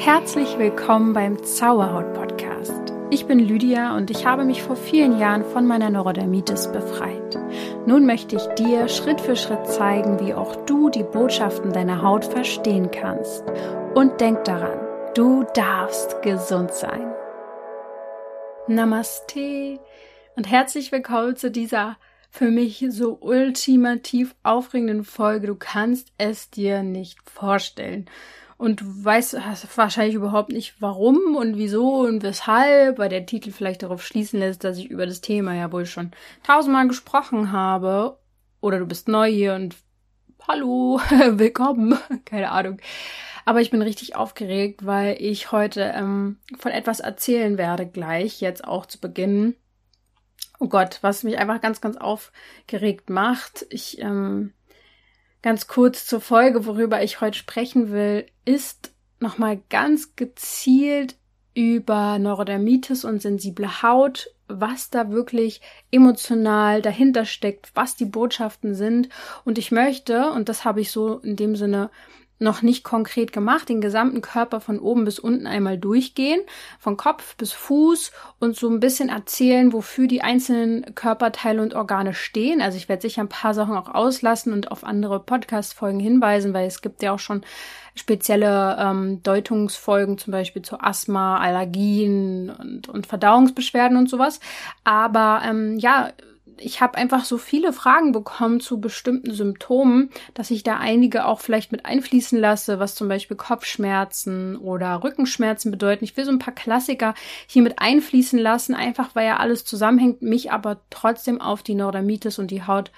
Herzlich willkommen beim Zauberhaut Podcast. Ich bin Lydia und ich habe mich vor vielen Jahren von meiner Neurodermitis befreit. Nun möchte ich dir Schritt für Schritt zeigen, wie auch du die Botschaften deiner Haut verstehen kannst. Und denk daran, du darfst gesund sein. Namaste und herzlich willkommen zu dieser für mich so ultimativ aufregenden Folge. Du kannst es dir nicht vorstellen und hast wahrscheinlich überhaupt nicht warum und wieso und weshalb, weil der Titel vielleicht darauf schließen lässt, dass ich über das Thema ja wohl schon tausendmal gesprochen habe. Oder du bist neu hier und hallo, willkommen, keine Ahnung. Aber ich bin richtig aufgeregt, weil ich heute ähm, von etwas erzählen werde, gleich, jetzt auch zu Beginn. Oh Gott, was mich einfach ganz, ganz aufgeregt macht. Ich ähm, Ganz kurz zur Folge, worüber ich heute sprechen will, ist nochmal ganz gezielt über Neurodermitis und sensible Haut, was da wirklich emotional dahinter steckt, was die Botschaften sind. Und ich möchte, und das habe ich so in dem Sinne noch nicht konkret gemacht, den gesamten Körper von oben bis unten einmal durchgehen, von Kopf bis Fuß und so ein bisschen erzählen, wofür die einzelnen Körperteile und Organe stehen. Also ich werde sicher ein paar Sachen auch auslassen und auf andere Podcast-Folgen hinweisen, weil es gibt ja auch schon spezielle ähm, Deutungsfolgen, zum Beispiel zu Asthma, Allergien und, und Verdauungsbeschwerden und sowas. Aber ähm, ja, ich habe einfach so viele Fragen bekommen zu bestimmten Symptomen, dass ich da einige auch vielleicht mit einfließen lasse, was zum Beispiel Kopfschmerzen oder Rückenschmerzen bedeuten. Ich will so ein paar Klassiker hier mit einfließen lassen, einfach weil ja alles zusammenhängt, mich aber trotzdem auf die Neurodermitis und die Haut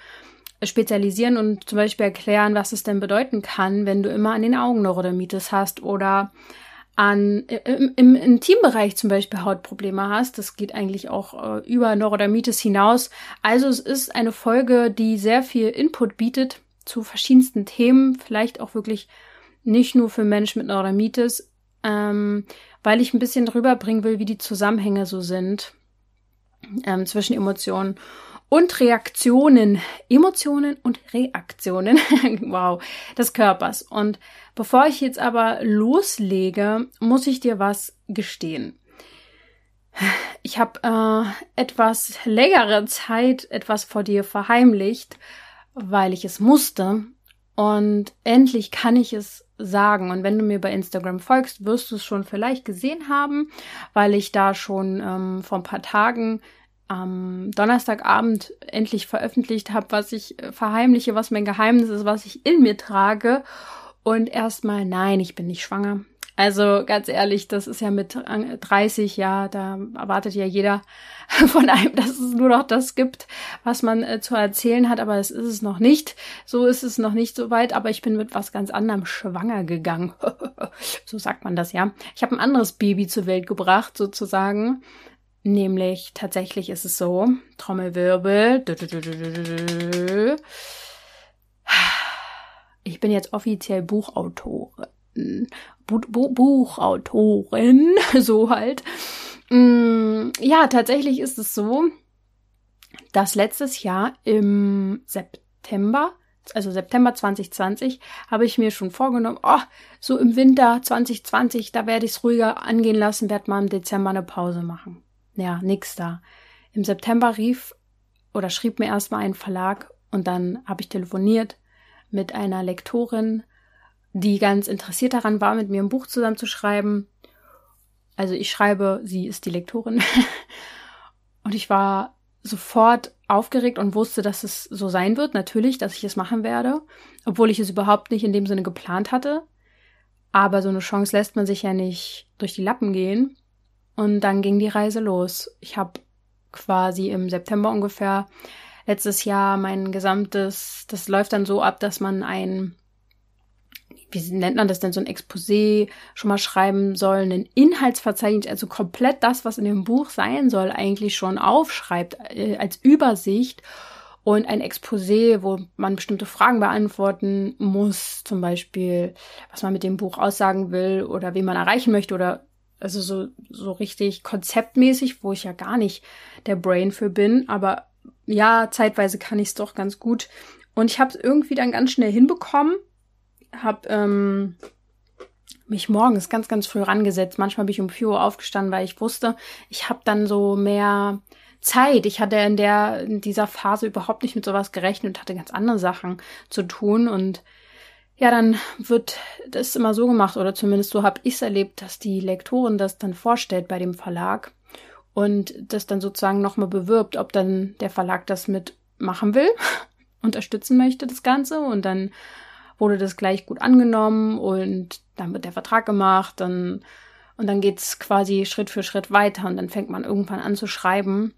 spezialisieren und zum Beispiel erklären, was es denn bedeuten kann, wenn du immer an den Augen Neurodermitis hast oder an im, im Intimbereich zum Beispiel Hautprobleme hast. Das geht eigentlich auch äh, über Neurodermitis hinaus. Also es ist eine Folge, die sehr viel Input bietet zu verschiedensten Themen, vielleicht auch wirklich nicht nur für Menschen mit Neurodermitis, ähm, weil ich ein bisschen drüber bringen will, wie die Zusammenhänge so sind ähm, zwischen Emotionen und Reaktionen, Emotionen und Reaktionen, wow, des Körpers. Und bevor ich jetzt aber loslege, muss ich dir was gestehen. Ich habe äh, etwas längere Zeit etwas vor dir verheimlicht, weil ich es musste. Und endlich kann ich es sagen. Und wenn du mir bei Instagram folgst, wirst du es schon vielleicht gesehen haben, weil ich da schon ähm, vor ein paar Tagen am Donnerstagabend endlich veröffentlicht habe, was ich äh, verheimliche, was mein Geheimnis ist, was ich in mir trage. Und erstmal, nein, ich bin nicht schwanger. Also ganz ehrlich, das ist ja mit 30, ja, da erwartet ja jeder von einem, dass es nur noch das gibt, was man äh, zu erzählen hat, aber das ist es noch nicht. So ist es noch nicht so weit, aber ich bin mit was ganz anderem schwanger gegangen. so sagt man das ja. Ich habe ein anderes Baby zur Welt gebracht, sozusagen. Nämlich tatsächlich ist es so, Trommelwirbel. Ich bin jetzt offiziell Buchautorin. Bu Bu Buchautorin, so halt. Mm, ja, tatsächlich ist es so, dass letztes Jahr im September, also September 2020, habe ich mir schon vorgenommen, oh, so im Winter 2020, da werde ich es ruhiger angehen lassen, werde mal im Dezember eine Pause machen ja, nix da. Im September rief oder schrieb mir erstmal ein Verlag und dann habe ich telefoniert mit einer Lektorin, die ganz interessiert daran war, mit mir ein Buch zusammenzuschreiben. Also ich schreibe, sie ist die Lektorin. und ich war sofort aufgeregt und wusste, dass es so sein wird, natürlich, dass ich es machen werde, obwohl ich es überhaupt nicht in dem Sinne geplant hatte. Aber so eine Chance lässt man sich ja nicht durch die Lappen gehen. Und dann ging die Reise los. Ich habe quasi im September ungefähr letztes Jahr mein gesamtes, das läuft dann so ab, dass man ein, wie nennt man das denn, so ein Exposé schon mal schreiben soll, ein Inhaltsverzeichnis, also komplett das, was in dem Buch sein soll, eigentlich schon aufschreibt äh, als Übersicht und ein Exposé, wo man bestimmte Fragen beantworten muss, zum Beispiel, was man mit dem Buch aussagen will oder wen man erreichen möchte oder also so, so richtig konzeptmäßig, wo ich ja gar nicht der Brain für bin. Aber ja, zeitweise kann ich es doch ganz gut. Und ich habe es irgendwie dann ganz schnell hinbekommen. Hab ähm, mich morgens ganz, ganz früh rangesetzt. Manchmal bin ich um 4 Uhr aufgestanden, weil ich wusste, ich habe dann so mehr Zeit. Ich hatte in der in dieser Phase überhaupt nicht mit sowas gerechnet und hatte ganz andere Sachen zu tun und ja, dann wird das immer so gemacht oder zumindest so habe ich es erlebt, dass die Lektorin das dann vorstellt bei dem Verlag und das dann sozusagen nochmal bewirbt, ob dann der Verlag das mitmachen will, unterstützen möchte, das Ganze und dann wurde das gleich gut angenommen und dann wird der Vertrag gemacht, dann und dann geht's quasi Schritt für Schritt weiter und dann fängt man irgendwann an zu schreiben.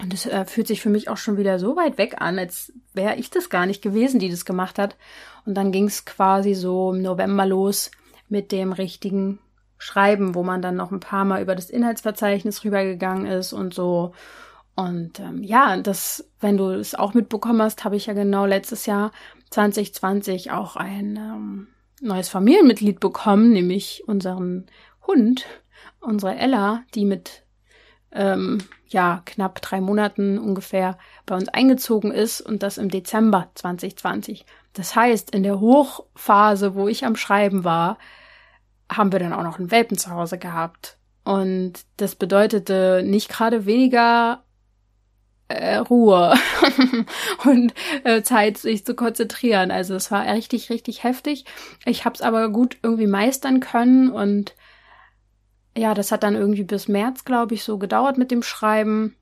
Und es äh, fühlt sich für mich auch schon wieder so weit weg an, als wäre ich das gar nicht gewesen, die das gemacht hat. Und dann ging's quasi so im November los mit dem richtigen Schreiben, wo man dann noch ein paar Mal über das Inhaltsverzeichnis rübergegangen ist und so. Und ähm, ja, das, wenn du es auch mitbekommen hast, habe ich ja genau letztes Jahr 2020 auch ein ähm, neues Familienmitglied bekommen, nämlich unseren Hund, unsere Ella, die mit ähm, ja knapp drei Monaten ungefähr bei uns eingezogen ist und das im Dezember 2020. Das heißt, in der Hochphase, wo ich am Schreiben war, haben wir dann auch noch einen Welpen zu Hause gehabt. Und das bedeutete nicht gerade weniger äh, Ruhe und äh, Zeit, sich zu konzentrieren. Also es war richtig, richtig heftig. Ich habe es aber gut irgendwie meistern können und ja, das hat dann irgendwie bis März, glaube ich, so gedauert mit dem Schreiben.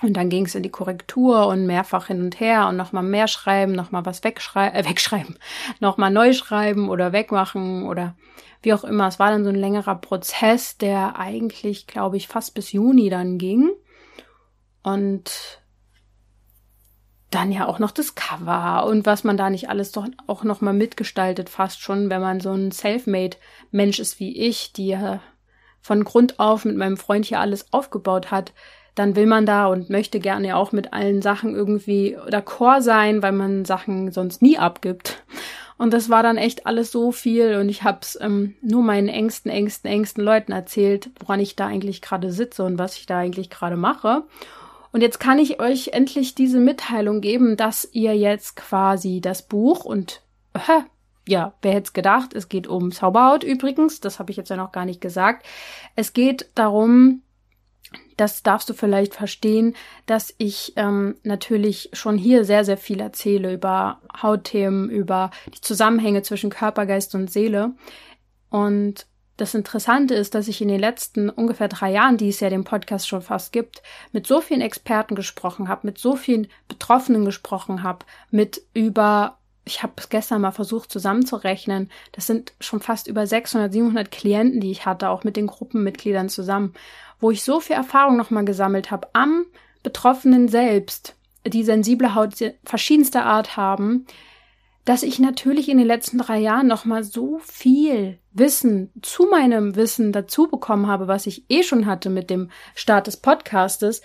Und dann ging es in die Korrektur und mehrfach hin und her und nochmal mehr schreiben, nochmal was wegschreiben, äh, wegschreiben, nochmal neu schreiben oder wegmachen oder wie auch immer. Es war dann so ein längerer Prozess, der eigentlich, glaube ich, fast bis Juni dann ging. Und dann ja auch noch das Cover und was man da nicht alles doch auch noch mal mitgestaltet, fast schon, wenn man so ein Selfmade-Mensch ist wie ich, die von Grund auf mit meinem Freund hier alles aufgebaut hat, dann will man da und möchte gerne auch mit allen Sachen irgendwie d'accord sein, weil man Sachen sonst nie abgibt. Und das war dann echt alles so viel und ich habe es ähm, nur meinen engsten, engsten, engsten Leuten erzählt, woran ich da eigentlich gerade sitze und was ich da eigentlich gerade mache. Und jetzt kann ich euch endlich diese Mitteilung geben, dass ihr jetzt quasi das Buch und äh, ja, wer hätte es gedacht, es geht um Zauberhaut übrigens, das habe ich jetzt ja noch gar nicht gesagt. Es geht darum, das darfst du vielleicht verstehen, dass ich ähm, natürlich schon hier sehr, sehr viel erzähle über Hautthemen, über die Zusammenhänge zwischen Körper, Geist und Seele. Und das Interessante ist, dass ich in den letzten ungefähr drei Jahren, die es ja den Podcast schon fast gibt, mit so vielen Experten gesprochen habe, mit so vielen Betroffenen gesprochen habe, mit über, ich habe es gestern mal versucht zusammenzurechnen, das sind schon fast über 600, 700 Klienten, die ich hatte, auch mit den Gruppenmitgliedern zusammen, wo ich so viel Erfahrung nochmal gesammelt habe am Betroffenen selbst, die sensible Haut verschiedenster Art haben, dass ich natürlich in den letzten drei Jahren noch mal so viel Wissen zu meinem Wissen dazu bekommen habe, was ich eh schon hatte mit dem Start des Podcastes.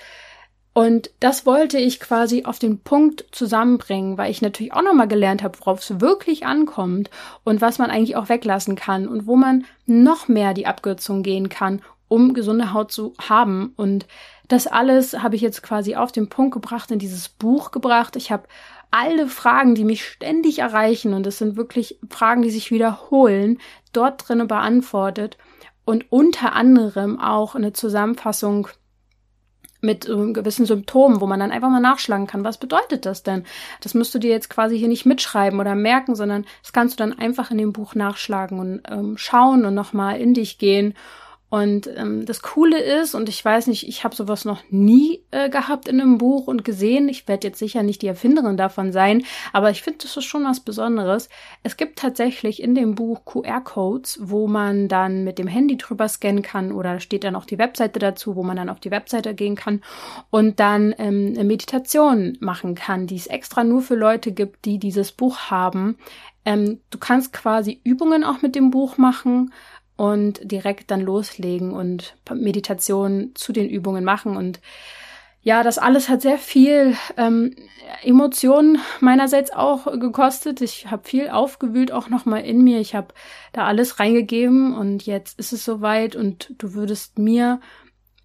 Und das wollte ich quasi auf den Punkt zusammenbringen, weil ich natürlich auch noch mal gelernt habe, worauf es wirklich ankommt und was man eigentlich auch weglassen kann und wo man noch mehr die Abkürzung gehen kann, um gesunde Haut zu haben. Und das alles habe ich jetzt quasi auf den Punkt gebracht, in dieses Buch gebracht. Ich habe alle Fragen, die mich ständig erreichen, und es sind wirklich Fragen, die sich wiederholen, dort drinnen beantwortet und unter anderem auch eine Zusammenfassung mit äh, gewissen Symptomen, wo man dann einfach mal nachschlagen kann, was bedeutet das denn? Das musst du dir jetzt quasi hier nicht mitschreiben oder merken, sondern das kannst du dann einfach in dem Buch nachschlagen und ähm, schauen und nochmal in dich gehen und ähm, das Coole ist, und ich weiß nicht, ich habe sowas noch nie äh, gehabt in einem Buch und gesehen. Ich werde jetzt sicher nicht die Erfinderin davon sein, aber ich finde, das ist schon was Besonderes. Es gibt tatsächlich in dem Buch QR-Codes, wo man dann mit dem Handy drüber scannen kann oder steht dann auch die Webseite dazu, wo man dann auf die Webseite gehen kann und dann ähm, eine Meditation machen kann, die es extra nur für Leute gibt, die dieses Buch haben. Ähm, du kannst quasi Übungen auch mit dem Buch machen und direkt dann loslegen und Meditation zu den Übungen machen. Und ja, das alles hat sehr viel ähm, Emotionen meinerseits auch gekostet. Ich habe viel aufgewühlt auch nochmal in mir. Ich habe da alles reingegeben und jetzt ist es soweit und du würdest mir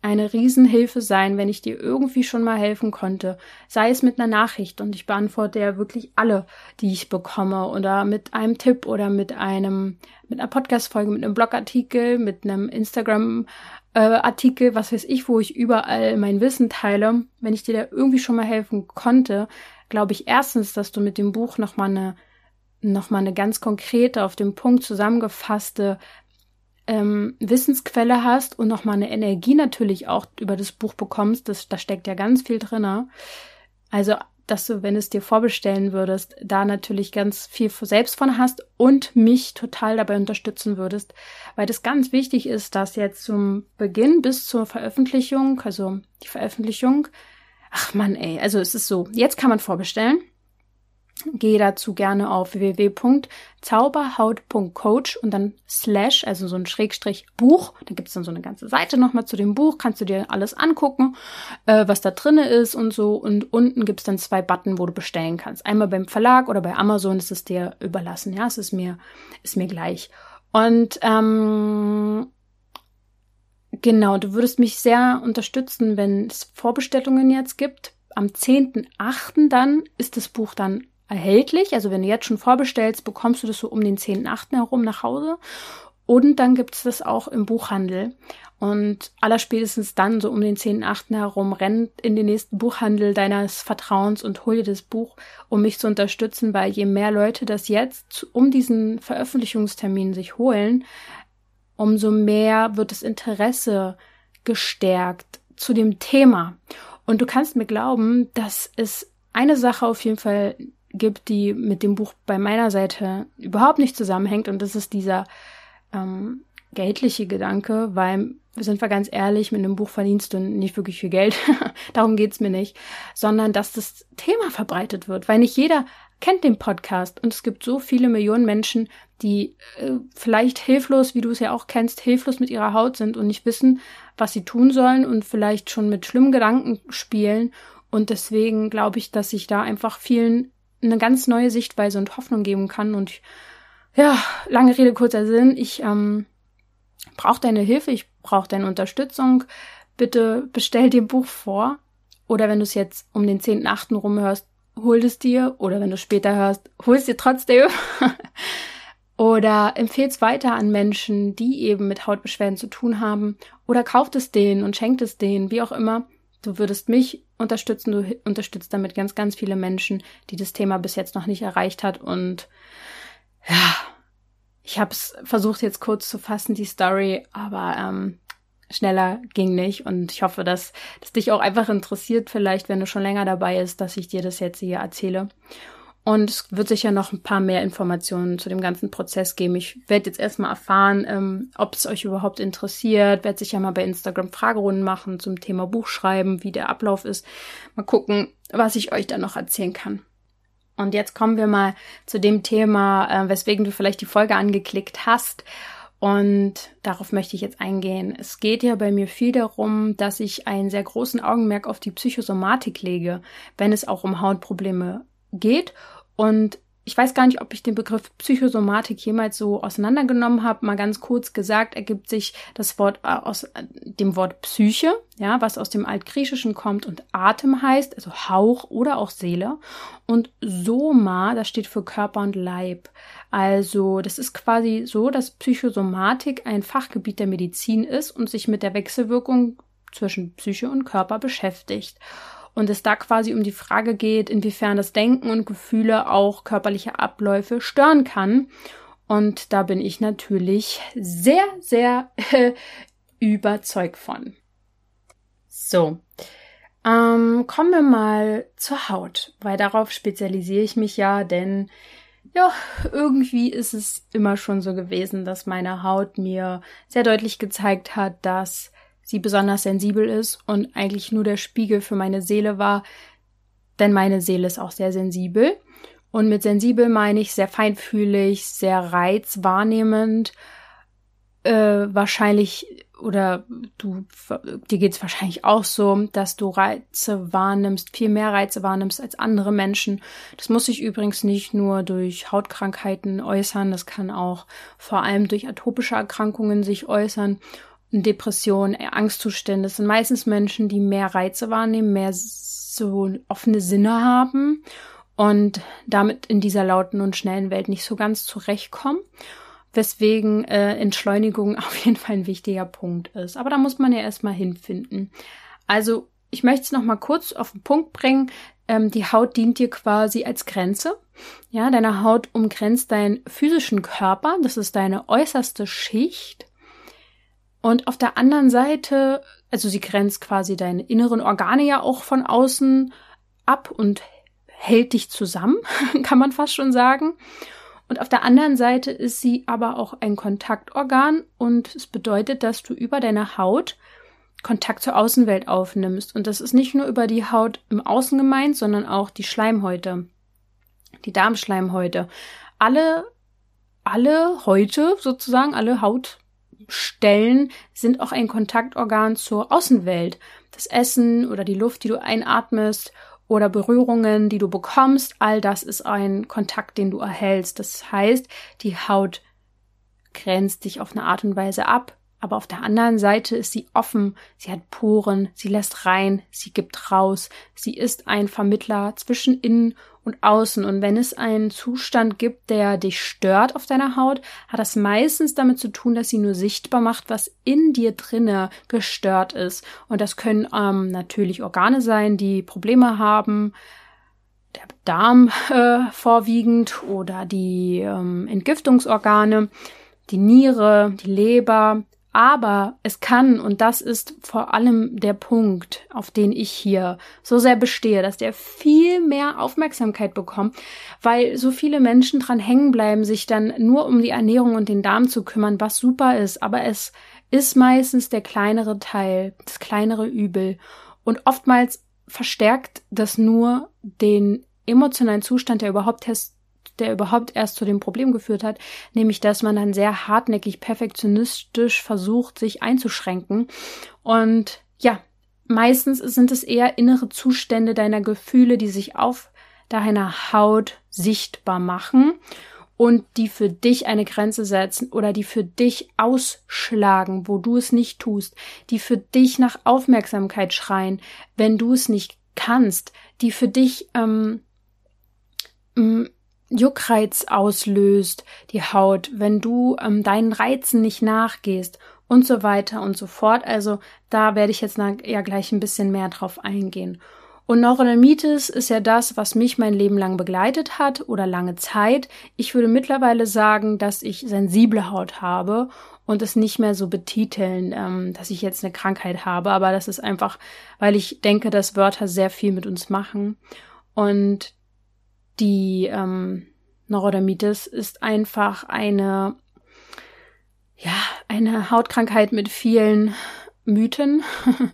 eine Riesenhilfe sein, wenn ich dir irgendwie schon mal helfen konnte. Sei es mit einer Nachricht und ich beantworte ja wirklich alle, die ich bekomme oder mit einem Tipp oder mit einem, mit einer Podcast-Folge, mit einem Blogartikel, mit einem Instagram äh, Artikel, was weiß ich, wo ich überall mein Wissen teile. Wenn ich dir da irgendwie schon mal helfen konnte, glaube ich erstens, dass du mit dem Buch nochmal eine nochmal eine ganz konkrete, auf den Punkt zusammengefasste ähm, Wissensquelle hast und nochmal eine Energie natürlich auch über das Buch bekommst, das, da steckt ja ganz viel drin. Also, dass du, wenn es dir vorbestellen würdest, da natürlich ganz viel selbst von hast und mich total dabei unterstützen würdest, weil das ganz wichtig ist, dass jetzt zum Beginn bis zur Veröffentlichung, also die Veröffentlichung, ach man, ey, also es ist so, jetzt kann man vorbestellen Gehe dazu gerne auf www.zauberhaut.coach und dann slash, also so ein Schrägstrich Buch. Da gibt es dann so eine ganze Seite nochmal zu dem Buch. Kannst du dir alles angucken, äh, was da drinne ist und so. Und unten gibt es dann zwei Button, wo du bestellen kannst. Einmal beim Verlag oder bei Amazon ist es dir überlassen. Ja, es ist mir, ist mir gleich. Und ähm, genau, du würdest mich sehr unterstützen, wenn es Vorbestellungen jetzt gibt. Am 10.8. dann ist das Buch dann erhältlich. Also wenn du jetzt schon vorbestellst, bekommst du das so um den 10.8. herum nach Hause. Und dann gibt es das auch im Buchhandel. Und allerspätestens dann, so um den 10.8. herum, rennt in den nächsten Buchhandel deines Vertrauens und hol dir das Buch, um mich zu unterstützen, weil je mehr Leute das jetzt um diesen Veröffentlichungstermin sich holen, umso mehr wird das Interesse gestärkt zu dem Thema. Und du kannst mir glauben, dass es eine Sache auf jeden Fall gibt, die mit dem Buch bei meiner Seite überhaupt nicht zusammenhängt. Und das ist dieser ähm, geldliche Gedanke, weil, sind wir ganz ehrlich, mit einem Buch verdienst du nicht wirklich viel Geld. Darum geht's mir nicht. Sondern, dass das Thema verbreitet wird. Weil nicht jeder kennt den Podcast. Und es gibt so viele Millionen Menschen, die äh, vielleicht hilflos, wie du es ja auch kennst, hilflos mit ihrer Haut sind und nicht wissen, was sie tun sollen und vielleicht schon mit schlimmen Gedanken spielen. Und deswegen glaube ich, dass ich da einfach vielen eine ganz neue Sichtweise und Hoffnung geben kann. Und ja, lange Rede, kurzer Sinn. Ich ähm, brauche deine Hilfe, ich brauche deine Unterstützung. Bitte bestell dir ein Buch vor. Oder wenn du es jetzt um den 10.8. rumhörst, hol es dir. Oder wenn du es später hörst, hol es dir trotzdem. Oder empfehle es weiter an Menschen, die eben mit Hautbeschwerden zu tun haben. Oder kauft es denen und schenkt es denen, wie auch immer. Du würdest mich unterstützen, du unterstützt damit ganz, ganz viele Menschen, die das Thema bis jetzt noch nicht erreicht hat. Und ja, ich habe es versucht jetzt kurz zu fassen, die Story, aber ähm, schneller ging nicht. Und ich hoffe, dass das dich auch einfach interessiert, vielleicht, wenn du schon länger dabei ist, dass ich dir das jetzt hier erzähle. Und es wird sicher noch ein paar mehr Informationen zu dem ganzen Prozess geben. Ich werde jetzt erstmal erfahren, ähm, ob es euch überhaupt interessiert. Werde sicher mal bei Instagram Fragerunden machen zum Thema Buchschreiben, wie der Ablauf ist. Mal gucken, was ich euch da noch erzählen kann. Und jetzt kommen wir mal zu dem Thema, äh, weswegen du vielleicht die Folge angeklickt hast. Und darauf möchte ich jetzt eingehen. Es geht ja bei mir viel darum, dass ich einen sehr großen Augenmerk auf die Psychosomatik lege, wenn es auch um Hautprobleme geht. Und ich weiß gar nicht, ob ich den Begriff Psychosomatik jemals so auseinandergenommen habe. Mal ganz kurz gesagt, ergibt sich das Wort äh, aus äh, dem Wort Psyche, ja, was aus dem Altgriechischen kommt und Atem heißt, also Hauch oder auch Seele. Und Soma, das steht für Körper und Leib. Also, das ist quasi so, dass Psychosomatik ein Fachgebiet der Medizin ist und sich mit der Wechselwirkung zwischen Psyche und Körper beschäftigt und es da quasi um die Frage geht, inwiefern das Denken und Gefühle auch körperliche Abläufe stören kann. Und da bin ich natürlich sehr, sehr äh, überzeugt von. So, ähm, kommen wir mal zur Haut, weil darauf spezialisiere ich mich ja, denn ja, irgendwie ist es immer schon so gewesen, dass meine Haut mir sehr deutlich gezeigt hat, dass sie besonders sensibel ist und eigentlich nur der Spiegel für meine Seele war, denn meine Seele ist auch sehr sensibel. Und mit sensibel meine ich sehr feinfühlig, sehr reizwahrnehmend, äh, wahrscheinlich oder du dir geht's wahrscheinlich auch so, dass du Reize wahrnimmst, viel mehr Reize wahrnimmst als andere Menschen. Das muss sich übrigens nicht nur durch Hautkrankheiten äußern, das kann auch vor allem durch atopische Erkrankungen sich äußern Depressionen, Angstzustände. Das sind meistens Menschen, die mehr Reize wahrnehmen, mehr so offene Sinne haben und damit in dieser lauten und schnellen Welt nicht so ganz zurechtkommen. Weswegen äh, Entschleunigung auf jeden Fall ein wichtiger Punkt ist. Aber da muss man ja erstmal hinfinden. Also, ich möchte es nochmal kurz auf den Punkt bringen. Ähm, die Haut dient dir quasi als Grenze. Ja, deine Haut umgrenzt deinen physischen Körper. Das ist deine äußerste Schicht. Und auf der anderen Seite, also sie grenzt quasi deine inneren Organe ja auch von außen ab und hält dich zusammen, kann man fast schon sagen. Und auf der anderen Seite ist sie aber auch ein Kontaktorgan und es bedeutet, dass du über deine Haut Kontakt zur Außenwelt aufnimmst. Und das ist nicht nur über die Haut im Außen gemeint, sondern auch die Schleimhäute, die Darmschleimhäute. Alle, alle Häute sozusagen, alle Hautstellen sind auch ein Kontaktorgan zur Außenwelt. Das Essen oder die Luft, die du einatmest oder Berührungen, die du bekommst, all das ist ein Kontakt, den du erhältst. Das heißt, die Haut grenzt dich auf eine Art und Weise ab, aber auf der anderen Seite ist sie offen, sie hat Poren, sie lässt rein, sie gibt raus, sie ist ein Vermittler zwischen innen und außen. Und wenn es einen Zustand gibt, der dich stört auf deiner Haut, hat das meistens damit zu tun, dass sie nur sichtbar macht, was in dir drinne gestört ist. Und das können ähm, natürlich Organe sein, die Probleme haben, der Darm äh, vorwiegend oder die ähm, Entgiftungsorgane, die Niere, die Leber, aber es kann, und das ist vor allem der Punkt, auf den ich hier so sehr bestehe, dass der viel mehr Aufmerksamkeit bekommt, weil so viele Menschen dran hängen bleiben, sich dann nur um die Ernährung und den Darm zu kümmern, was super ist, aber es ist meistens der kleinere Teil, das kleinere Übel. Und oftmals verstärkt das nur den emotionalen Zustand, der überhaupt erst der überhaupt erst zu dem Problem geführt hat, nämlich dass man dann sehr hartnäckig perfektionistisch versucht, sich einzuschränken. Und ja, meistens sind es eher innere Zustände deiner Gefühle, die sich auf deiner Haut sichtbar machen und die für dich eine Grenze setzen oder die für dich ausschlagen, wo du es nicht tust, die für dich nach Aufmerksamkeit schreien, wenn du es nicht kannst, die für dich ähm, Juckreiz auslöst, die Haut, wenn du ähm, deinen Reizen nicht nachgehst und so weiter und so fort. Also da werde ich jetzt ja gleich ein bisschen mehr drauf eingehen. Und Neurodermitis ist ja das, was mich mein Leben lang begleitet hat oder lange Zeit. Ich würde mittlerweile sagen, dass ich sensible Haut habe und es nicht mehr so betiteln, ähm, dass ich jetzt eine Krankheit habe. Aber das ist einfach, weil ich denke, dass Wörter sehr viel mit uns machen. Und die ähm, Neurodermitis ist einfach eine, ja, eine Hautkrankheit mit vielen Mythen.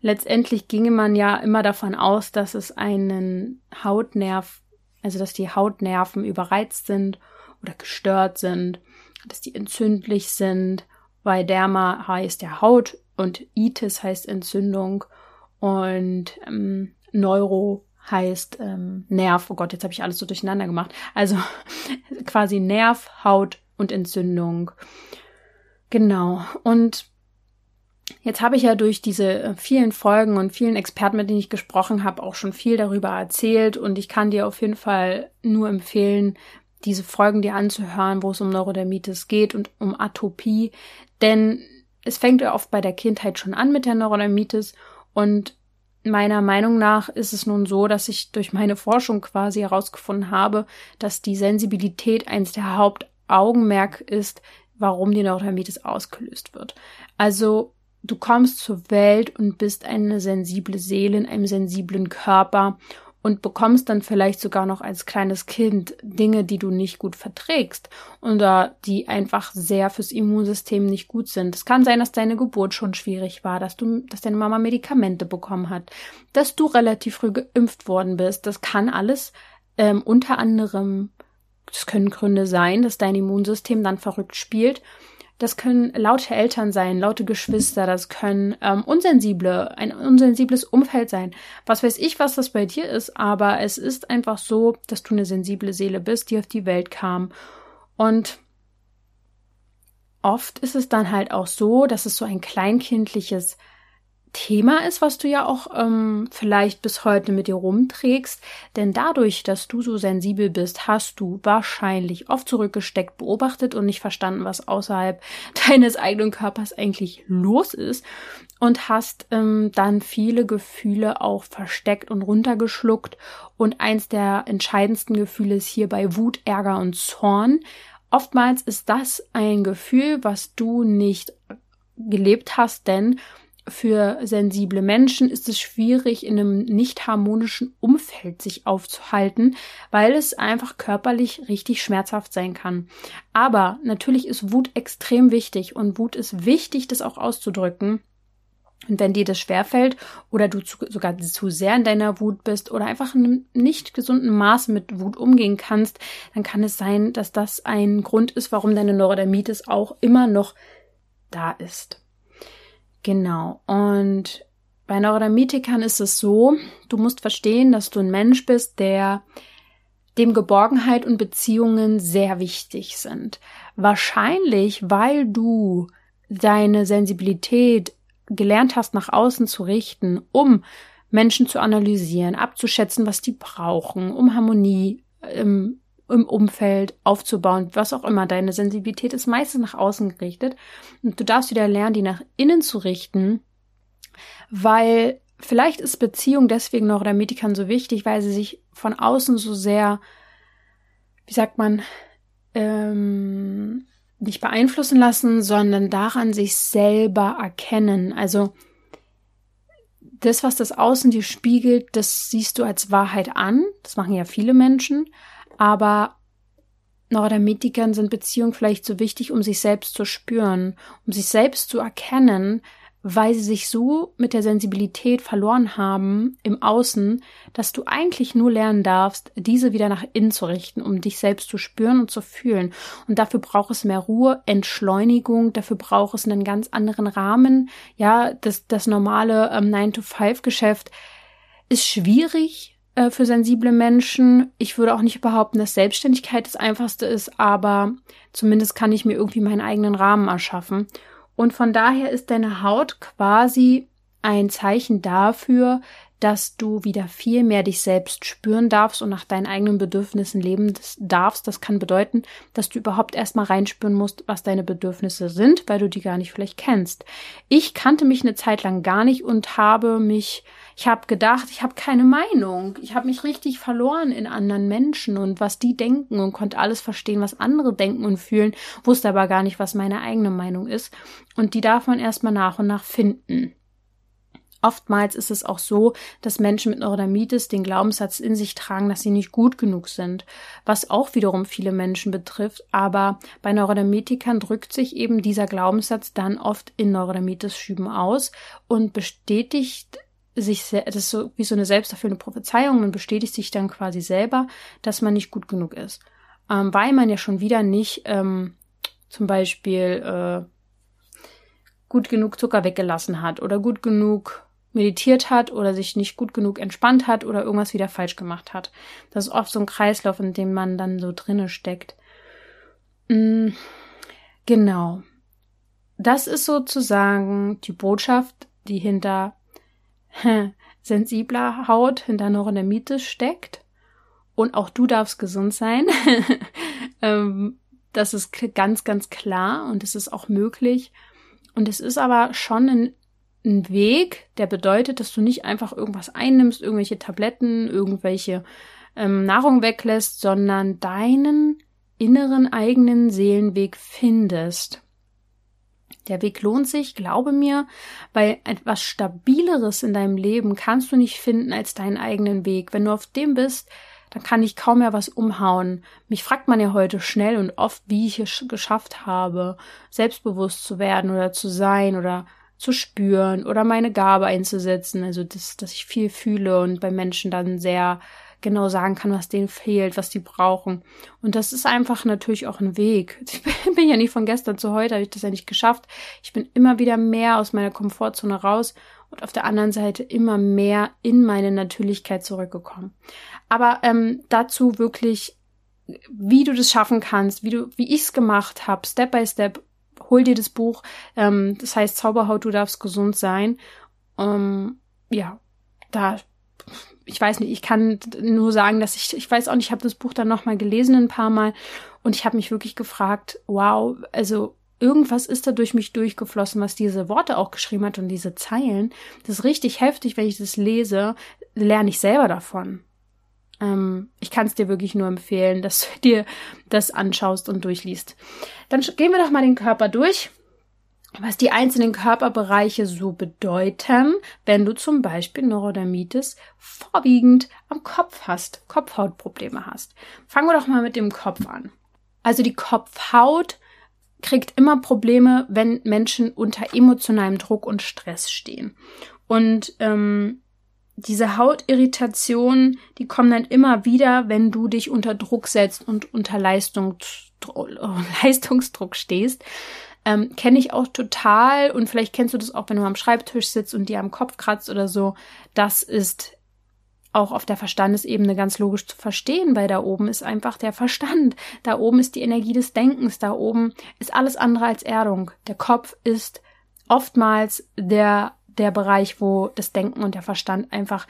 Letztendlich ginge man ja immer davon aus, dass es einen Hautnerv, also dass die Hautnerven überreizt sind oder gestört sind, dass die entzündlich sind, weil Derma heißt ja Haut und Itis heißt Entzündung und ähm, Neuro heißt ähm, Nerv. Oh Gott, jetzt habe ich alles so durcheinander gemacht. Also quasi Nerv, Haut und Entzündung. Genau. Und jetzt habe ich ja durch diese äh, vielen Folgen und vielen Experten, mit denen ich gesprochen habe, auch schon viel darüber erzählt. Und ich kann dir auf jeden Fall nur empfehlen, diese Folgen dir anzuhören, wo es um Neurodermitis geht und um Atopie. Denn es fängt ja oft bei der Kindheit schon an mit der Neurodermitis und Meiner Meinung nach ist es nun so, dass ich durch meine Forschung quasi herausgefunden habe, dass die Sensibilität eines der Hauptaugenmerk ist, warum die Neurodermitis ausgelöst wird. Also du kommst zur Welt und bist eine sensible Seele in einem sensiblen Körper und bekommst dann vielleicht sogar noch als kleines Kind Dinge, die du nicht gut verträgst oder die einfach sehr fürs Immunsystem nicht gut sind. Es kann sein, dass deine Geburt schon schwierig war, dass du, dass deine Mama Medikamente bekommen hat, dass du relativ früh geimpft worden bist. Das kann alles ähm, unter anderem, das können Gründe sein, dass dein Immunsystem dann verrückt spielt das können laute Eltern sein, laute Geschwister, das können ähm, unsensible, ein unsensibles Umfeld sein. Was weiß ich, was das bei dir ist, aber es ist einfach so, dass du eine sensible Seele bist, die auf die Welt kam. Und oft ist es dann halt auch so, dass es so ein kleinkindliches Thema ist, was du ja auch ähm, vielleicht bis heute mit dir rumträgst. Denn dadurch, dass du so sensibel bist, hast du wahrscheinlich oft zurückgesteckt, beobachtet und nicht verstanden, was außerhalb deines eigenen Körpers eigentlich los ist. Und hast ähm, dann viele Gefühle auch versteckt und runtergeschluckt. Und eins der entscheidendsten Gefühle ist hierbei Wut, Ärger und Zorn. Oftmals ist das ein Gefühl, was du nicht gelebt hast, denn für sensible Menschen ist es schwierig, in einem nicht harmonischen Umfeld sich aufzuhalten, weil es einfach körperlich richtig schmerzhaft sein kann. Aber natürlich ist Wut extrem wichtig und Wut ist wichtig, das auch auszudrücken. Und wenn dir das schwerfällt oder du zu, sogar zu sehr in deiner Wut bist oder einfach in einem nicht gesunden Maß mit Wut umgehen kannst, dann kann es sein, dass das ein Grund ist, warum deine Neurodermitis auch immer noch da ist. Genau. Und bei Neurodermitikern ist es so, du musst verstehen, dass du ein Mensch bist, der dem Geborgenheit und Beziehungen sehr wichtig sind. Wahrscheinlich, weil du deine Sensibilität gelernt hast, nach außen zu richten, um Menschen zu analysieren, abzuschätzen, was die brauchen, um Harmonie im im Umfeld aufzubauen, was auch immer. Deine Sensibilität ist meistens nach außen gerichtet. Und du darfst wieder lernen, die nach innen zu richten, weil vielleicht ist Beziehung deswegen noch der Medikern so wichtig, weil sie sich von außen so sehr, wie sagt man, ähm, nicht beeinflussen lassen, sondern daran sich selber erkennen. Also das, was das Außen dir spiegelt, das siehst du als Wahrheit an. Das machen ja viele Menschen aber Neurodermitikern sind Beziehungen vielleicht so wichtig, um sich selbst zu spüren, um sich selbst zu erkennen, weil sie sich so mit der Sensibilität verloren haben im Außen, dass du eigentlich nur lernen darfst, diese wieder nach innen zu richten, um dich selbst zu spüren und zu fühlen. Und dafür braucht es mehr Ruhe, Entschleunigung, dafür braucht es einen ganz anderen Rahmen. Ja, das, das normale ähm, 9-to-5-Geschäft ist schwierig, äh, für sensible Menschen. Ich würde auch nicht behaupten, dass Selbstständigkeit das einfachste ist, aber zumindest kann ich mir irgendwie meinen eigenen Rahmen erschaffen. Und von daher ist deine Haut quasi ein Zeichen dafür, dass du wieder viel mehr dich selbst spüren darfst und nach deinen eigenen Bedürfnissen leben darfst. Das kann bedeuten, dass du überhaupt erstmal reinspüren musst, was deine Bedürfnisse sind, weil du die gar nicht vielleicht kennst. Ich kannte mich eine Zeit lang gar nicht und habe mich, ich habe gedacht, ich habe keine Meinung. Ich habe mich richtig verloren in anderen Menschen und was die denken und konnte alles verstehen, was andere denken und fühlen, wusste aber gar nicht, was meine eigene Meinung ist. Und die darf man erstmal nach und nach finden. Oftmals ist es auch so, dass Menschen mit Neurodermitis den Glaubenssatz in sich tragen, dass sie nicht gut genug sind, was auch wiederum viele Menschen betrifft. Aber bei Neurodermitikern drückt sich eben dieser Glaubenssatz dann oft in Neurodermitis-Schüben aus und bestätigt sich, das ist so wie so eine selbsterfüllende Prophezeiung, man bestätigt sich dann quasi selber, dass man nicht gut genug ist. Ähm, weil man ja schon wieder nicht ähm, zum Beispiel äh, gut genug Zucker weggelassen hat oder gut genug meditiert hat oder sich nicht gut genug entspannt hat oder irgendwas wieder falsch gemacht hat. Das ist oft so ein Kreislauf, in dem man dann so drinne steckt. Mm, genau. Das ist sozusagen die Botschaft, die hinter sensibler Haut, hinter Neurodermitis steckt. Und auch du darfst gesund sein. Ähm, das ist ganz, ganz klar und es ist auch möglich. Und es ist aber schon ein ein Weg, der bedeutet, dass du nicht einfach irgendwas einnimmst, irgendwelche Tabletten, irgendwelche ähm, Nahrung weglässt, sondern deinen inneren eigenen Seelenweg findest. Der Weg lohnt sich, glaube mir, weil etwas Stabileres in deinem Leben kannst du nicht finden als deinen eigenen Weg. Wenn du auf dem bist, dann kann ich kaum mehr was umhauen. Mich fragt man ja heute schnell und oft, wie ich es geschafft habe, selbstbewusst zu werden oder zu sein oder zu spüren oder meine Gabe einzusetzen, also das, dass ich viel fühle und bei Menschen dann sehr genau sagen kann, was denen fehlt, was die brauchen. Und das ist einfach natürlich auch ein Weg. Ich bin ja nicht von gestern zu heute, habe ich das ja nicht geschafft. Ich bin immer wieder mehr aus meiner Komfortzone raus und auf der anderen Seite immer mehr in meine Natürlichkeit zurückgekommen. Aber ähm, dazu wirklich, wie du das schaffen kannst, wie du, wie ich es gemacht habe, Step by Step, hol dir das Buch. Ähm, das heißt Zauberhaut, du darfst gesund sein. Ähm, ja, da ich weiß nicht, ich kann nur sagen, dass ich, ich weiß auch nicht, ich habe das Buch dann nochmal gelesen ein paar Mal und ich habe mich wirklich gefragt, wow, also irgendwas ist da durch mich durchgeflossen, was diese Worte auch geschrieben hat und diese Zeilen. Das ist richtig heftig, wenn ich das lese, lerne ich selber davon. Ähm, ich kann es dir wirklich nur empfehlen, dass du dir das anschaust und durchliest. Dann gehen wir doch mal den Körper durch was die einzelnen Körperbereiche so bedeuten, wenn du zum Beispiel Neurodermitis vorwiegend am Kopf hast, Kopfhautprobleme hast. Fangen wir doch mal mit dem Kopf an. Also die Kopfhaut kriegt immer Probleme, wenn Menschen unter emotionalem Druck und Stress stehen. Und ähm, diese Hautirritationen, die kommen dann immer wieder, wenn du dich unter Druck setzt und unter Leistungsdruck, Leistungsdruck stehst. Ähm, Kenne ich auch total und vielleicht kennst du das auch, wenn du am Schreibtisch sitzt und dir am Kopf kratzt oder so. Das ist auch auf der Verstandesebene ganz logisch zu verstehen, weil da oben ist einfach der Verstand. Da oben ist die Energie des Denkens. Da oben ist alles andere als Erdung. Der Kopf ist oftmals der, der Bereich, wo das Denken und der Verstand einfach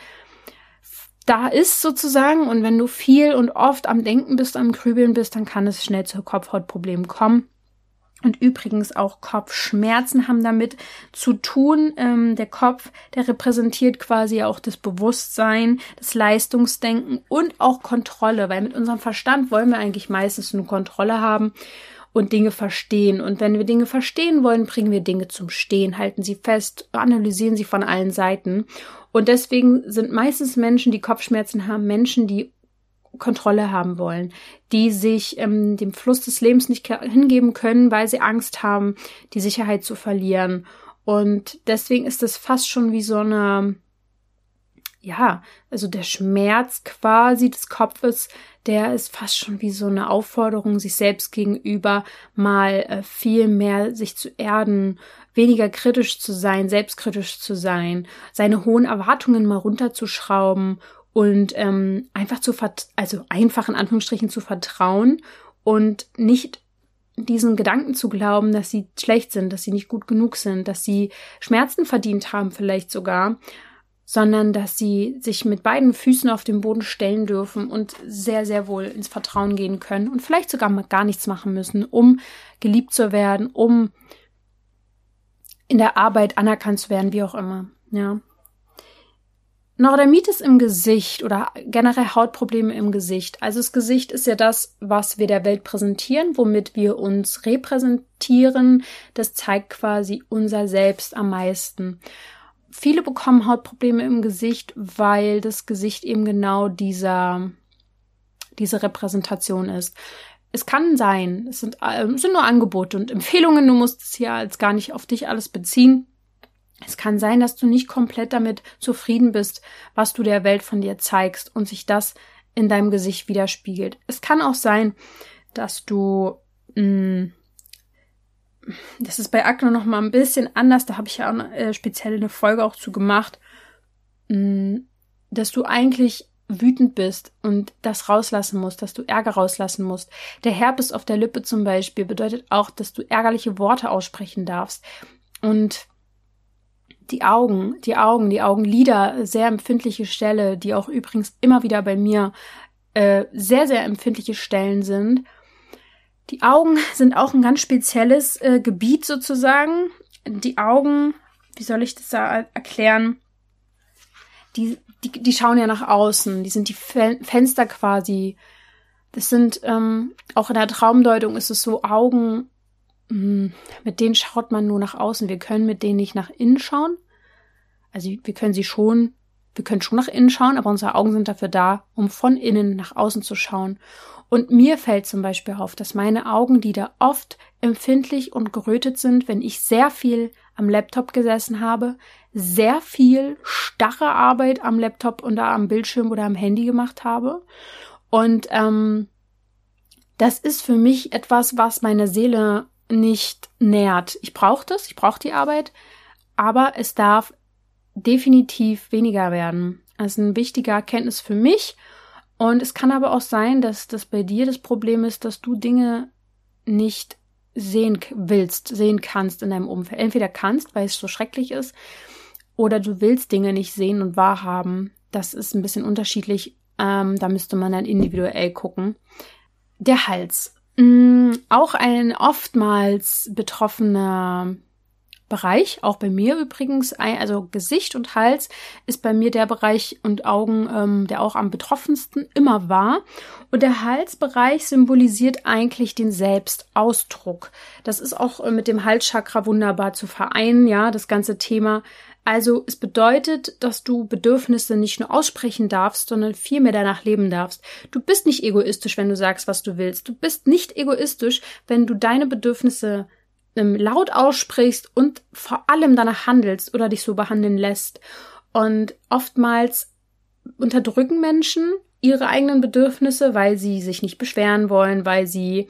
da ist sozusagen. Und wenn du viel und oft am Denken bist, am Grübeln bist, dann kann es schnell zu Kopfhautproblemen kommen. Und übrigens auch Kopfschmerzen haben damit zu tun. Ähm, der Kopf, der repräsentiert quasi auch das Bewusstsein, das Leistungsdenken und auch Kontrolle, weil mit unserem Verstand wollen wir eigentlich meistens nur Kontrolle haben und Dinge verstehen. Und wenn wir Dinge verstehen wollen, bringen wir Dinge zum Stehen, halten sie fest, analysieren sie von allen Seiten. Und deswegen sind meistens Menschen, die Kopfschmerzen haben, Menschen, die Kontrolle haben wollen, die sich ähm, dem Fluss des Lebens nicht hingeben können, weil sie Angst haben, die Sicherheit zu verlieren. Und deswegen ist es fast schon wie so eine, ja, also der Schmerz quasi des Kopfes, der ist fast schon wie so eine Aufforderung sich selbst gegenüber, mal äh, viel mehr sich zu erden, weniger kritisch zu sein, selbstkritisch zu sein, seine hohen Erwartungen mal runterzuschrauben und ähm, einfach zu also einfach in Anführungsstrichen zu vertrauen und nicht diesen Gedanken zu glauben, dass sie schlecht sind, dass sie nicht gut genug sind, dass sie Schmerzen verdient haben vielleicht sogar, sondern dass sie sich mit beiden Füßen auf den Boden stellen dürfen und sehr, sehr wohl ins Vertrauen gehen können und vielleicht sogar mal gar nichts machen müssen, um geliebt zu werden, um in der Arbeit anerkannt zu werden, wie auch immer. Ja. Neurodermitis im Gesicht oder generell Hautprobleme im Gesicht. Also das Gesicht ist ja das, was wir der Welt präsentieren, womit wir uns repräsentieren. Das zeigt quasi unser Selbst am meisten. Viele bekommen Hautprobleme im Gesicht, weil das Gesicht eben genau dieser, diese Repräsentation ist. Es kann sein, es sind, äh, es sind nur Angebote und Empfehlungen, du musst es ja als gar nicht auf dich alles beziehen. Es kann sein, dass du nicht komplett damit zufrieden bist, was du der Welt von dir zeigst und sich das in deinem Gesicht widerspiegelt. Es kann auch sein, dass du mh, mm, das ist bei Akne noch mal ein bisschen anders. Da habe ich ja auch äh, speziell eine Folge auch zu gemacht, mh, mm, dass du eigentlich wütend bist und das rauslassen musst, dass du Ärger rauslassen musst. Der Herpes auf der Lippe zum Beispiel bedeutet auch, dass du ärgerliche Worte aussprechen darfst. Und die Augen, die Augen, die Augenlider, sehr empfindliche Stelle, die auch übrigens immer wieder bei mir äh, sehr, sehr empfindliche Stellen sind. Die Augen sind auch ein ganz spezielles äh, Gebiet sozusagen. Die Augen, wie soll ich das da erklären? Die, die, die schauen ja nach außen, die sind die Fen Fenster quasi. Das sind ähm, auch in der Traumdeutung ist es so Augen mit denen schaut man nur nach außen. Wir können mit denen nicht nach innen schauen. Also wir können sie schon, wir können schon nach innen schauen, aber unsere Augen sind dafür da, um von innen nach außen zu schauen. Und mir fällt zum Beispiel auf, dass meine Augenlider oft empfindlich und gerötet sind, wenn ich sehr viel am Laptop gesessen habe, sehr viel starre Arbeit am Laptop oder am Bildschirm oder am Handy gemacht habe. Und ähm, das ist für mich etwas, was meine Seele nicht nährt. Ich brauche das, ich brauche die Arbeit, aber es darf definitiv weniger werden. Das ist eine wichtige Erkenntnis für mich. Und es kann aber auch sein, dass das bei dir das Problem ist, dass du Dinge nicht sehen willst, sehen kannst in deinem Umfeld. Entweder kannst, weil es so schrecklich ist, oder du willst Dinge nicht sehen und wahrhaben. Das ist ein bisschen unterschiedlich. Ähm, da müsste man dann individuell gucken. Der Hals. Mm, auch ein oftmals betroffener Bereich, auch bei mir übrigens, also Gesicht und Hals ist bei mir der Bereich und Augen, ähm, der auch am betroffensten immer war. Und der Halsbereich symbolisiert eigentlich den Selbstausdruck. Das ist auch äh, mit dem Halschakra wunderbar zu vereinen, ja, das ganze Thema. Also es bedeutet, dass du Bedürfnisse nicht nur aussprechen darfst, sondern viel mehr danach leben darfst. Du bist nicht egoistisch, wenn du sagst, was du willst. Du bist nicht egoistisch, wenn du deine Bedürfnisse ähm, laut aussprichst und vor allem danach handelst oder dich so behandeln lässt. Und oftmals unterdrücken Menschen ihre eigenen Bedürfnisse, weil sie sich nicht beschweren wollen, weil sie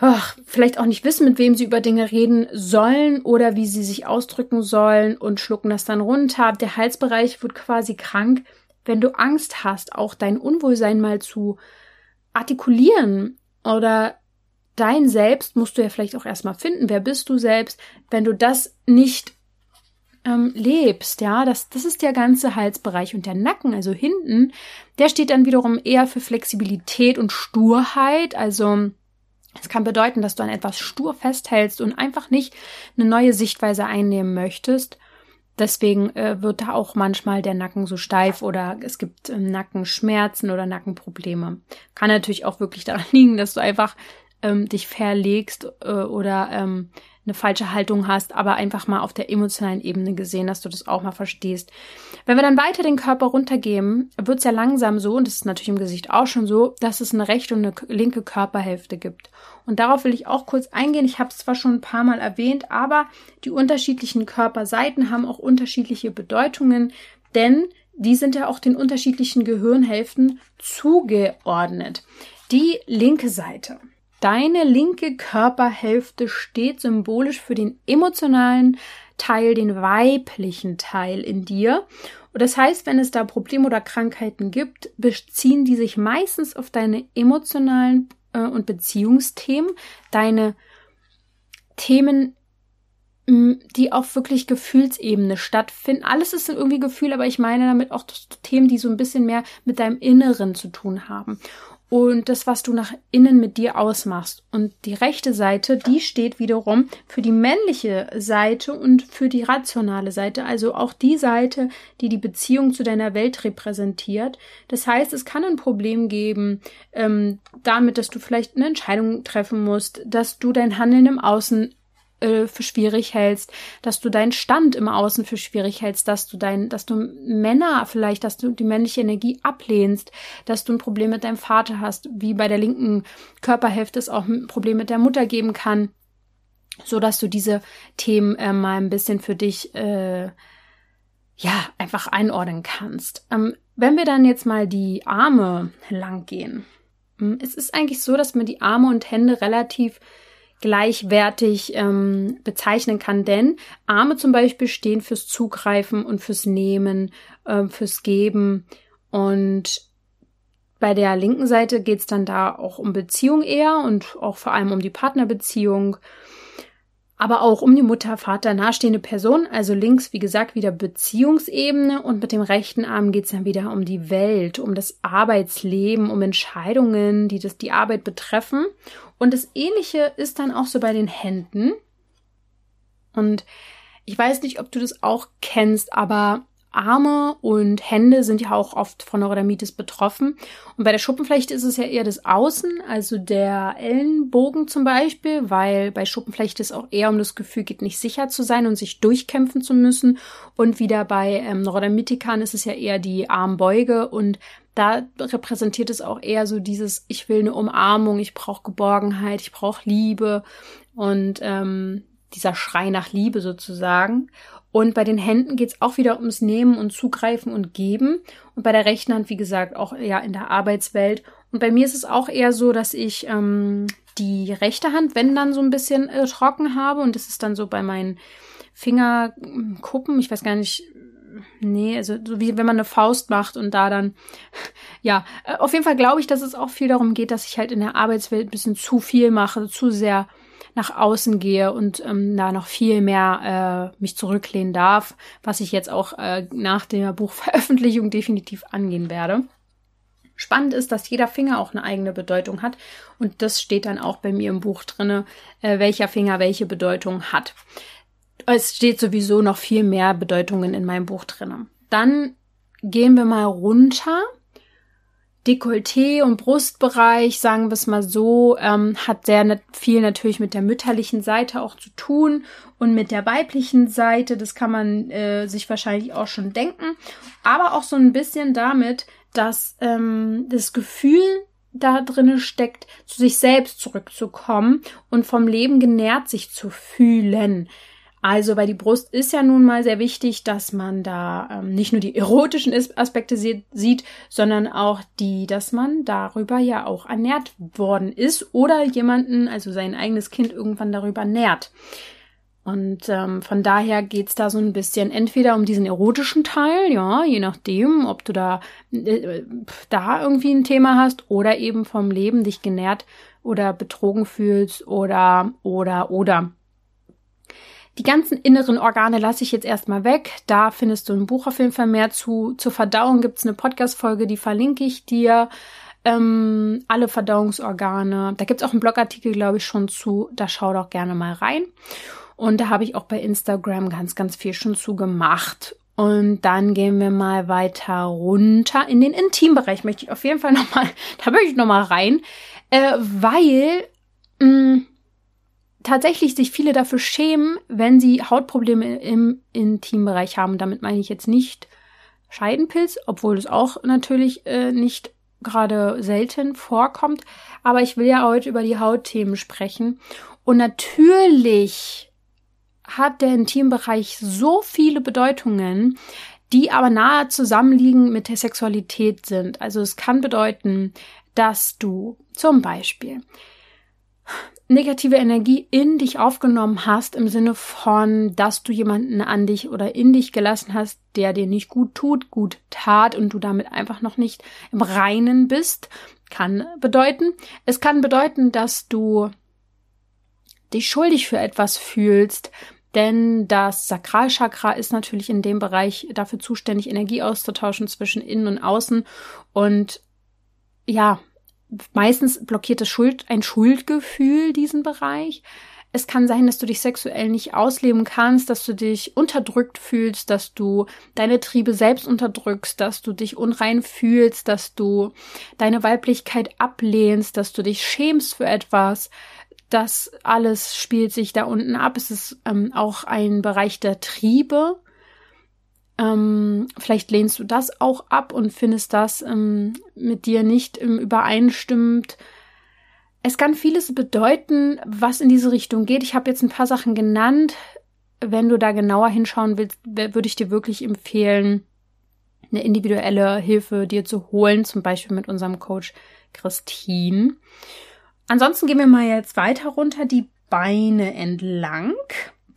ach, vielleicht auch nicht wissen, mit wem sie über Dinge reden sollen oder wie sie sich ausdrücken sollen und schlucken das dann runter. Der Halsbereich wird quasi krank, wenn du Angst hast, auch dein Unwohlsein mal zu artikulieren oder dein Selbst musst du ja vielleicht auch erstmal finden. Wer bist du selbst? Wenn du das nicht ähm, lebst, ja, das, das ist der ganze Halsbereich und der Nacken, also hinten, der steht dann wiederum eher für Flexibilität und Sturheit, also es kann bedeuten, dass du an etwas stur festhältst und einfach nicht eine neue Sichtweise einnehmen möchtest. Deswegen äh, wird da auch manchmal der Nacken so steif oder es gibt äh, Nackenschmerzen oder Nackenprobleme. Kann natürlich auch wirklich daran liegen, dass du einfach ähm, dich verlegst äh, oder ähm, eine falsche Haltung hast, aber einfach mal auf der emotionalen Ebene gesehen, dass du das auch mal verstehst. Wenn wir dann weiter den Körper runtergeben, wird es ja langsam so, und das ist natürlich im Gesicht auch schon so, dass es eine rechte und eine linke Körperhälfte gibt. Und darauf will ich auch kurz eingehen. Ich habe es zwar schon ein paar Mal erwähnt, aber die unterschiedlichen Körperseiten haben auch unterschiedliche Bedeutungen, denn die sind ja auch den unterschiedlichen Gehirnhälften zugeordnet. Die linke Seite Deine linke Körperhälfte steht symbolisch für den emotionalen Teil, den weiblichen Teil in dir. Und das heißt, wenn es da Probleme oder Krankheiten gibt, beziehen die sich meistens auf deine emotionalen äh, und Beziehungsthemen, deine Themen, die auf wirklich Gefühlsebene stattfinden. Alles ist irgendwie Gefühl, aber ich meine damit auch Themen, die so ein bisschen mehr mit deinem Inneren zu tun haben und das, was du nach innen mit dir ausmachst. Und die rechte Seite, die steht wiederum für die männliche Seite und für die rationale Seite, also auch die Seite, die die Beziehung zu deiner Welt repräsentiert. Das heißt, es kann ein Problem geben ähm, damit, dass du vielleicht eine Entscheidung treffen musst, dass du dein Handeln im Außen äh, für schwierig hältst, dass du deinen Stand im Außen für schwierig hältst, dass du dein, dass du Männer vielleicht, dass du die männliche Energie ablehnst, dass du ein Problem mit deinem Vater hast, wie bei der linken Körperhälfte es auch ein Problem mit der Mutter geben kann, so dass du diese Themen äh, mal ein bisschen für dich äh, ja einfach einordnen kannst. Ähm, wenn wir dann jetzt mal die Arme lang gehen, hm, es ist eigentlich so, dass man die Arme und Hände relativ gleichwertig ähm, bezeichnen kann, denn Arme zum Beispiel stehen fürs Zugreifen und fürs Nehmen, äh, fürs Geben. Und bei der linken Seite geht's dann da auch um Beziehung eher und auch vor allem um die Partnerbeziehung, aber auch um die Mutter, Vater, nahestehende Person. Also links, wie gesagt, wieder Beziehungsebene und mit dem rechten Arm geht's dann wieder um die Welt, um das Arbeitsleben, um Entscheidungen, die das die Arbeit betreffen und das Ähnliche ist dann auch so bei den Händen. Und ich weiß nicht, ob du das auch kennst, aber Arme und Hände sind ja auch oft von Neurodermitis betroffen. Und bei der Schuppenflechte ist es ja eher das Außen, also der Ellenbogen zum Beispiel, weil bei Schuppenflechte es auch eher um das Gefühl geht, nicht sicher zu sein und sich durchkämpfen zu müssen. Und wieder bei ähm, Neurodermitikern ist es ja eher die Armbeuge und da repräsentiert es auch eher so dieses, ich will eine Umarmung, ich brauche Geborgenheit, ich brauche Liebe und ähm, dieser Schrei nach Liebe sozusagen. Und bei den Händen geht's auch wieder ums Nehmen und Zugreifen und Geben. Und bei der rechten Hand, wie gesagt, auch eher in der Arbeitswelt. Und bei mir ist es auch eher so, dass ich ähm, die rechte Hand, wenn dann so ein bisschen äh, trocken habe. Und das ist dann so bei meinen Fingerkuppen. Ich weiß gar nicht, nee, also so wie wenn man eine Faust macht und da dann, ja, äh, auf jeden Fall glaube ich, dass es auch viel darum geht, dass ich halt in der Arbeitswelt ein bisschen zu viel mache, zu sehr nach außen gehe und ähm, da noch viel mehr äh, mich zurücklehnen darf, was ich jetzt auch äh, nach der Buchveröffentlichung definitiv angehen werde. Spannend ist, dass jeder Finger auch eine eigene Bedeutung hat und das steht dann auch bei mir im Buch drinne, äh, welcher Finger welche Bedeutung hat. Es steht sowieso noch viel mehr Bedeutungen in meinem Buch drinne. Dann gehen wir mal runter Dekolleté und Brustbereich, sagen wir es mal so, ähm, hat sehr viel natürlich mit der mütterlichen Seite auch zu tun und mit der weiblichen Seite. Das kann man äh, sich wahrscheinlich auch schon denken. Aber auch so ein bisschen damit, dass ähm, das Gefühl da drinnen steckt, zu sich selbst zurückzukommen und vom Leben genährt sich zu fühlen. Also, weil die Brust ist ja nun mal sehr wichtig, dass man da ähm, nicht nur die erotischen Aspekte sieht, sondern auch die, dass man darüber ja auch ernährt worden ist oder jemanden, also sein eigenes Kind irgendwann darüber nährt. Und ähm, von daher geht's da so ein bisschen entweder um diesen erotischen Teil, ja, je nachdem, ob du da, äh, da irgendwie ein Thema hast oder eben vom Leben dich genährt oder betrogen fühlst oder, oder, oder. Die ganzen inneren Organe lasse ich jetzt erstmal weg. Da findest du ein Buch auf jeden Fall mehr zu. Zur Verdauung gibt's eine Podcast-Folge, die verlinke ich dir. Ähm, alle Verdauungsorgane. Da gibt's auch einen Blogartikel, glaube ich, schon zu. Da schau doch gerne mal rein. Und da habe ich auch bei Instagram ganz, ganz viel schon zu gemacht. Und dann gehen wir mal weiter runter in den Intimbereich. Möchte ich auf jeden Fall nochmal, da möchte ich nochmal rein, äh, weil mh, mm, tatsächlich sich viele dafür schämen, wenn sie Hautprobleme im Intimbereich haben. Damit meine ich jetzt nicht Scheidenpilz, obwohl es auch natürlich äh, nicht gerade selten vorkommt. Aber ich will ja heute über die Hautthemen sprechen. Und natürlich hat der Intimbereich so viele Bedeutungen, die aber nahe zusammenliegen mit der Sexualität sind. Also es kann bedeuten, dass du zum Beispiel negative Energie in dich aufgenommen hast, im Sinne von, dass du jemanden an dich oder in dich gelassen hast, der dir nicht gut tut, gut tat und du damit einfach noch nicht im Reinen bist, kann bedeuten. Es kann bedeuten, dass du dich schuldig für etwas fühlst, denn das Sakralchakra ist natürlich in dem Bereich dafür zuständig, Energie auszutauschen zwischen innen und außen und ja, meistens blockiert das Schuld, ein Schuldgefühl diesen Bereich. Es kann sein, dass du dich sexuell nicht ausleben kannst, dass du dich unterdrückt fühlst, dass du deine Triebe selbst unterdrückst, dass du dich unrein fühlst, dass du deine Weiblichkeit ablehnst, dass du dich schämst für etwas. Das alles spielt sich da unten ab. Es ist ähm, auch ein Bereich der Triebe. Ähm, vielleicht lehnst du das auch ab und findest das ähm, mit dir nicht ähm, übereinstimmt. Es kann vieles bedeuten, was in diese Richtung geht. Ich habe jetzt ein paar Sachen genannt. Wenn du da genauer hinschauen willst, würde ich dir wirklich empfehlen, eine individuelle Hilfe dir zu holen, zum Beispiel mit unserem Coach Christine. Ansonsten gehen wir mal jetzt weiter runter die Beine entlang.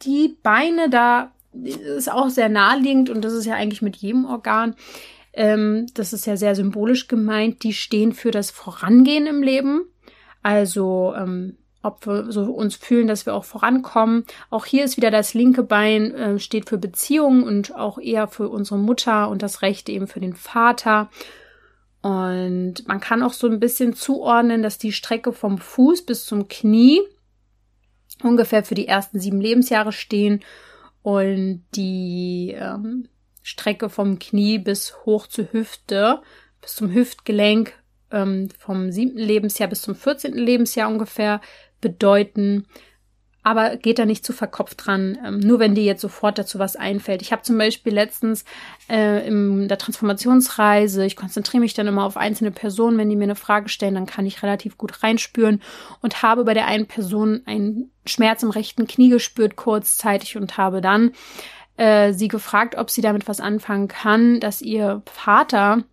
Die Beine, da ist auch sehr naheliegend und das ist ja eigentlich mit jedem Organ. Ähm, das ist ja sehr symbolisch gemeint. Die stehen für das Vorangehen im Leben. Also ähm, ob wir so uns fühlen, dass wir auch vorankommen. Auch hier ist wieder das linke Bein äh, steht für Beziehungen und auch eher für unsere Mutter und das rechte eben für den Vater. Und man kann auch so ein bisschen zuordnen, dass die Strecke vom Fuß bis zum Knie ungefähr für die ersten sieben Lebensjahre stehen und die ähm, Strecke vom Knie bis hoch zur Hüfte, bis zum Hüftgelenk ähm, vom siebten Lebensjahr bis zum vierzehnten Lebensjahr ungefähr bedeuten. Aber geht da nicht zu verkopft dran, ähm, nur wenn dir jetzt sofort dazu was einfällt. Ich habe zum Beispiel letztens äh, in der Transformationsreise, ich konzentriere mich dann immer auf einzelne Personen, wenn die mir eine Frage stellen, dann kann ich relativ gut reinspüren und habe bei der einen Person einen Schmerz im rechten Knie gespürt kurzzeitig und habe dann äh, sie gefragt, ob sie damit was anfangen kann, dass ihr Vater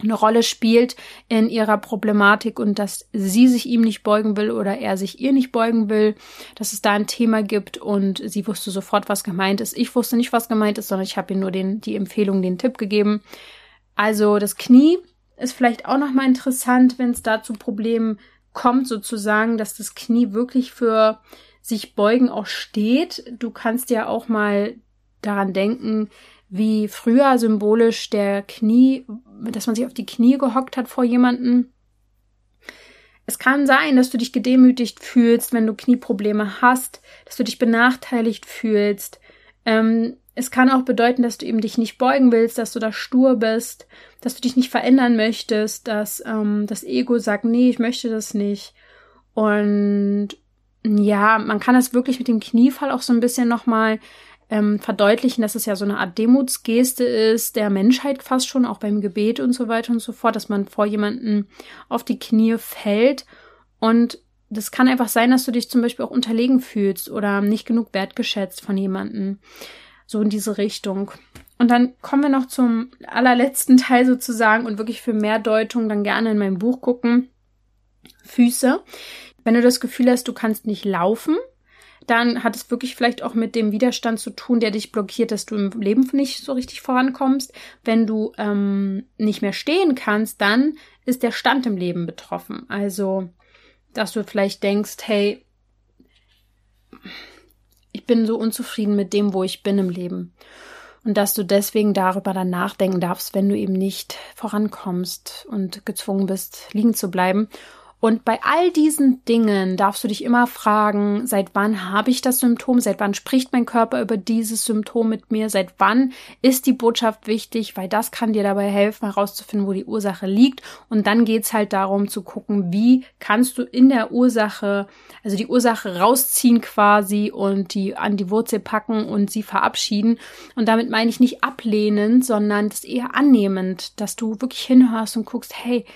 eine Rolle spielt in ihrer Problematik und dass sie sich ihm nicht beugen will oder er sich ihr nicht beugen will, dass es da ein Thema gibt und sie wusste sofort, was gemeint ist. Ich wusste nicht, was gemeint ist, sondern ich habe ihr nur den, die Empfehlung, den Tipp gegeben. Also das Knie ist vielleicht auch nochmal interessant, wenn es da zu Problemen kommt sozusagen, dass das Knie wirklich für sich beugen auch steht. Du kannst ja auch mal daran denken, wie früher symbolisch der Knie, dass man sich auf die Knie gehockt hat vor jemanden. Es kann sein, dass du dich gedemütigt fühlst, wenn du Knieprobleme hast, dass du dich benachteiligt fühlst. Ähm, es kann auch bedeuten, dass du eben dich nicht beugen willst, dass du da stur bist, dass du dich nicht verändern möchtest, dass ähm, das Ego sagt, nee, ich möchte das nicht. Und ja, man kann das wirklich mit dem Kniefall auch so ein bisschen nochmal ähm, verdeutlichen, dass es ja so eine Art Demutsgeste ist, der Menschheit fast schon, auch beim Gebet und so weiter und so fort, dass man vor jemanden auf die Knie fällt. Und das kann einfach sein, dass du dich zum Beispiel auch unterlegen fühlst oder nicht genug wertgeschätzt von jemanden. So in diese Richtung. Und dann kommen wir noch zum allerletzten Teil sozusagen und wirklich für mehr Deutung dann gerne in mein Buch gucken. Füße. Wenn du das Gefühl hast, du kannst nicht laufen, dann hat es wirklich vielleicht auch mit dem Widerstand zu tun, der dich blockiert, dass du im Leben nicht so richtig vorankommst. Wenn du ähm, nicht mehr stehen kannst, dann ist der Stand im Leben betroffen. Also, dass du vielleicht denkst, hey, ich bin so unzufrieden mit dem, wo ich bin im Leben. Und dass du deswegen darüber dann nachdenken darfst, wenn du eben nicht vorankommst und gezwungen bist, liegen zu bleiben. Und bei all diesen Dingen darfst du dich immer fragen, seit wann habe ich das Symptom? Seit wann spricht mein Körper über dieses Symptom mit mir? Seit wann ist die Botschaft wichtig? Weil das kann dir dabei helfen, herauszufinden, wo die Ursache liegt. Und dann geht's halt darum zu gucken, wie kannst du in der Ursache, also die Ursache rausziehen quasi und die an die Wurzel packen und sie verabschieden. Und damit meine ich nicht ablehnend, sondern das eher annehmend, dass du wirklich hinhörst und guckst, hey,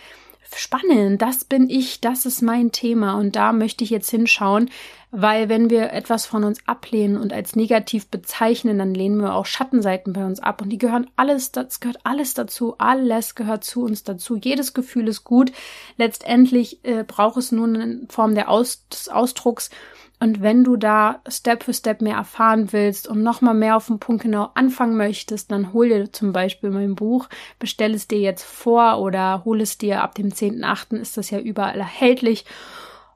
spannend, das bin ich, das ist mein Thema und da möchte ich jetzt hinschauen, weil wenn wir etwas von uns ablehnen und als negativ bezeichnen, dann lehnen wir auch Schattenseiten bei uns ab und die gehören alles, das gehört alles dazu, alles gehört zu uns dazu, jedes Gefühl ist gut. Letztendlich äh, braucht es nur eine Form der Aus des Ausdrucks und wenn du da Step für Step mehr erfahren willst und nochmal mehr auf den Punkt genau anfangen möchtest, dann hol dir zum Beispiel mein Buch, bestell es dir jetzt vor oder hol es dir ab dem 10.8. ist das ja überall erhältlich.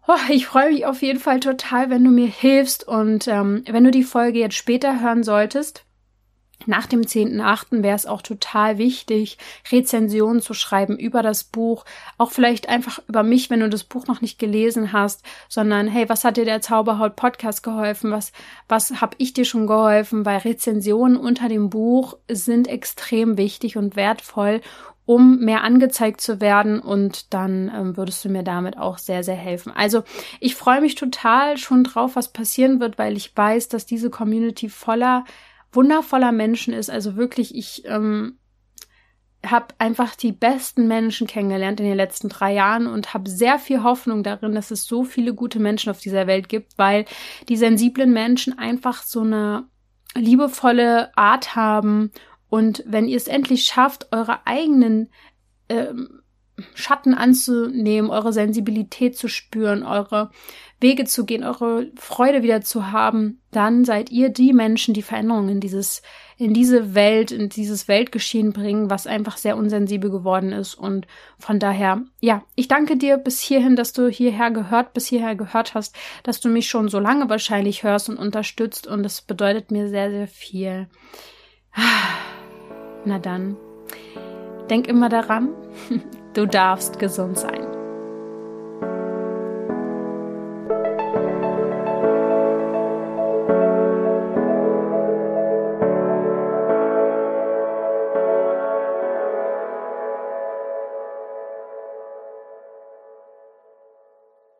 Oh, ich freue mich auf jeden Fall total, wenn du mir hilfst und ähm, wenn du die Folge jetzt später hören solltest, nach dem 10.8. wäre es auch total wichtig, Rezensionen zu schreiben über das Buch. Auch vielleicht einfach über mich, wenn du das Buch noch nicht gelesen hast, sondern hey, was hat dir der Zauberhaut Podcast geholfen? Was, was habe ich dir schon geholfen? Weil Rezensionen unter dem Buch sind extrem wichtig und wertvoll, um mehr angezeigt zu werden und dann ähm, würdest du mir damit auch sehr, sehr helfen. Also ich freue mich total schon drauf, was passieren wird, weil ich weiß, dass diese Community voller wundervoller Menschen ist. Also wirklich, ich ähm, habe einfach die besten Menschen kennengelernt in den letzten drei Jahren und habe sehr viel Hoffnung darin, dass es so viele gute Menschen auf dieser Welt gibt, weil die sensiblen Menschen einfach so eine liebevolle Art haben. Und wenn ihr es endlich schafft, eure eigenen ähm, Schatten anzunehmen, eure Sensibilität zu spüren, eure Wege zu gehen, eure Freude wieder zu haben, dann seid ihr die Menschen, die Veränderungen in dieses, in diese Welt, in dieses Weltgeschehen bringen, was einfach sehr unsensibel geworden ist. Und von daher, ja, ich danke dir bis hierhin, dass du hierher gehört, bis hierher gehört hast, dass du mich schon so lange wahrscheinlich hörst und unterstützt. Und das bedeutet mir sehr, sehr viel. Na dann, denk immer daran, du darfst gesund sein.